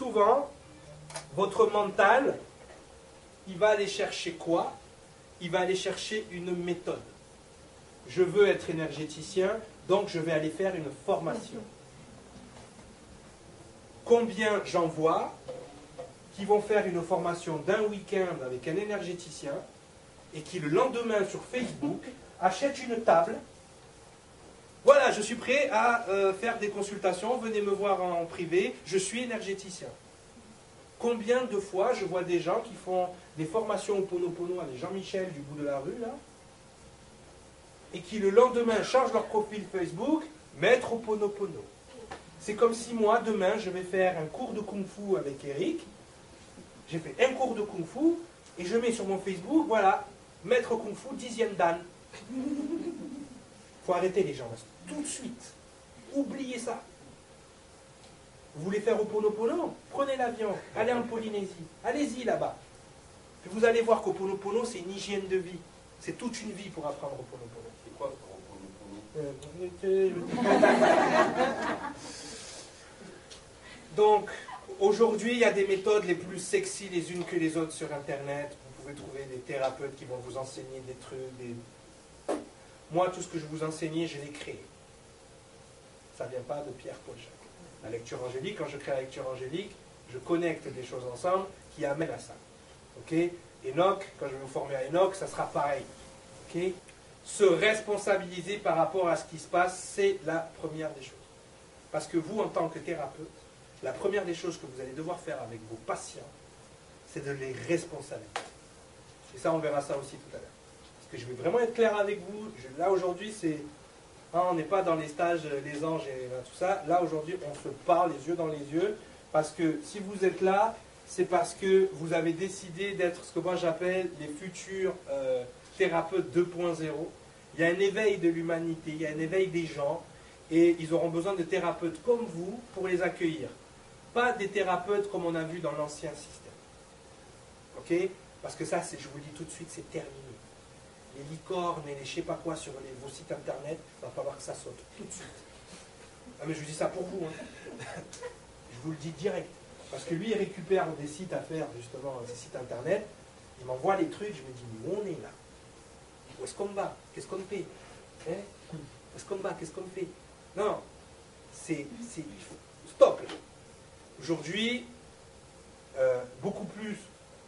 souvent, votre mental, il va aller chercher quoi? Il va aller chercher une méthode. Je veux être énergéticien, donc je vais aller faire une formation. Combien j'en vois qui vont faire une formation d'un week-end avec un énergéticien et qui le lendemain sur Facebook achètent une table voilà, je suis prêt à euh, faire des consultations, venez me voir en privé, je suis énergéticien. Combien de fois je vois des gens qui font des formations au Ponopono avec Jean-Michel du bout de la rue, là, et qui le lendemain chargent leur profil Facebook, maître au Ponopono. C'est comme si moi, demain, je vais faire un cours de Kung Fu avec Eric, j'ai fait un cours de Kung Fu, et je mets sur mon Facebook, voilà, maître Kung Fu, dixième dan faut arrêter les gens, tout de suite. Oubliez ça. Vous voulez faire au Ponopono? Prenez l'avion, allez en Polynésie, allez-y là-bas. Vous allez voir qu'au Ponopono, c'est une hygiène de vie. C'est toute une vie pour apprendre au Ponopono. C'est quoi le Donc, aujourd'hui, il y a des méthodes les plus sexy les unes que les autres sur Internet. Vous pouvez trouver des thérapeutes qui vont vous enseigner des trucs, des, moi, tout ce que je vous enseignais, je l'ai créé. Ça ne vient pas de Pierre Paul Jacques. La lecture angélique, quand je crée la lecture angélique, je connecte des choses ensemble qui amènent à ça. Ok? Enoch, quand je vais vous former à Enoch, ça sera pareil. Ok? Se responsabiliser par rapport à ce qui se passe, c'est la première des choses. Parce que vous, en tant que thérapeute, la première des choses que vous allez devoir faire avec vos patients, c'est de les responsabiliser. Et ça, on verra ça aussi tout à l'heure vais vraiment être clair avec vous. là aujourd'hui, c'est. Hein, on n'est pas dans les stages, euh, les anges et tout ça. Là aujourd'hui, on se parle les yeux dans les yeux. Parce que si vous êtes là, c'est parce que vous avez décidé d'être ce que moi j'appelle les futurs euh, thérapeutes 2.0. Il y a un éveil de l'humanité, il y a un éveil des gens, et ils auront besoin de thérapeutes comme vous pour les accueillir. Pas des thérapeutes comme on a vu dans l'ancien système. Ok? Parce que ça, je vous le dis tout de suite, c'est terminé les licornes et les je sais pas quoi sur les, vos sites internet, il va falloir que ça saute tout de suite. Ah mais je vous dis ça pour vous. Hein. je vous le dis direct. Parce que lui, il récupère des sites à faire, justement, des sites internet. Il m'envoie les trucs, je me dis, mais où on est là? Où est-ce qu'on va? Qu'est-ce qu'on fait? Hein? Où est-ce qu'on va? Qu'est-ce qu'on fait? Non, c'est. Stop Aujourd'hui, euh, beaucoup plus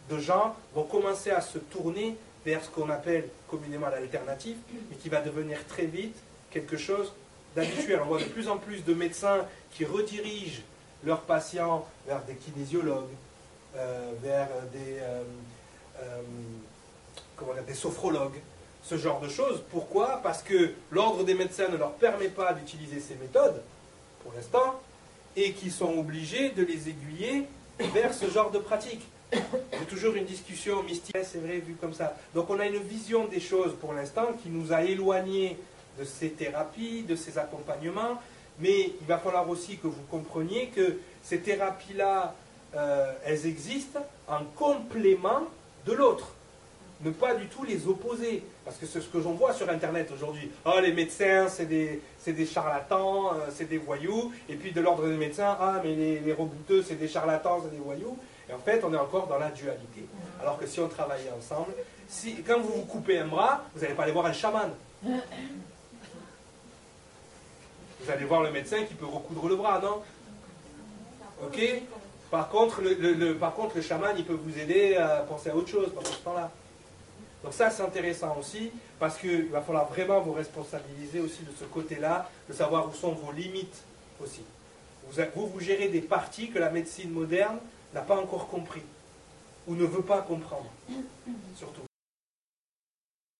de gens vont commencer à se tourner vers ce qu'on appelle communément l'alternative, mais qui va devenir très vite quelque chose d'habituel. On voit de plus en plus de médecins qui redirigent leurs patients vers des kinésiologues, euh, vers des, euh, euh, des sophrologues, ce genre de choses. Pourquoi? Parce que l'ordre des médecins ne leur permet pas d'utiliser ces méthodes, pour l'instant, et qu'ils sont obligés de les aiguiller vers ce genre de pratiques. C'est toujours une discussion mystique, c'est vrai, vu comme ça. Donc on a une vision des choses pour l'instant qui nous a éloignés de ces thérapies, de ces accompagnements, mais il va falloir aussi que vous compreniez que ces thérapies-là, euh, elles existent en complément de l'autre. Ne pas du tout les opposer. Parce que c'est ce que j'en vois sur Internet aujourd'hui. Ah, les médecins, c'est des, des, charlatans, euh, c'est des voyous. Et puis de l'ordre des médecins, ah, mais les, les c'est des charlatans, c'est des voyous. Et en fait, on est encore dans la dualité. Alors que si on travaillait ensemble, si, quand vous vous coupez un bras, vous n'allez pas aller voir un chaman. Vous allez voir le médecin qui peut recoudre le bras, non? Ok? Par contre le, par contre, le chaman, il peut vous aider à penser à autre chose pendant ce temps-là. Donc ça, c'est intéressant aussi, parce qu'il va falloir vraiment vous responsabiliser aussi de ce côté-là, de savoir où sont vos limites aussi. Vous, vous gérez des parties que la médecine moderne n'a pas encore compris ou ne veut pas comprendre, surtout.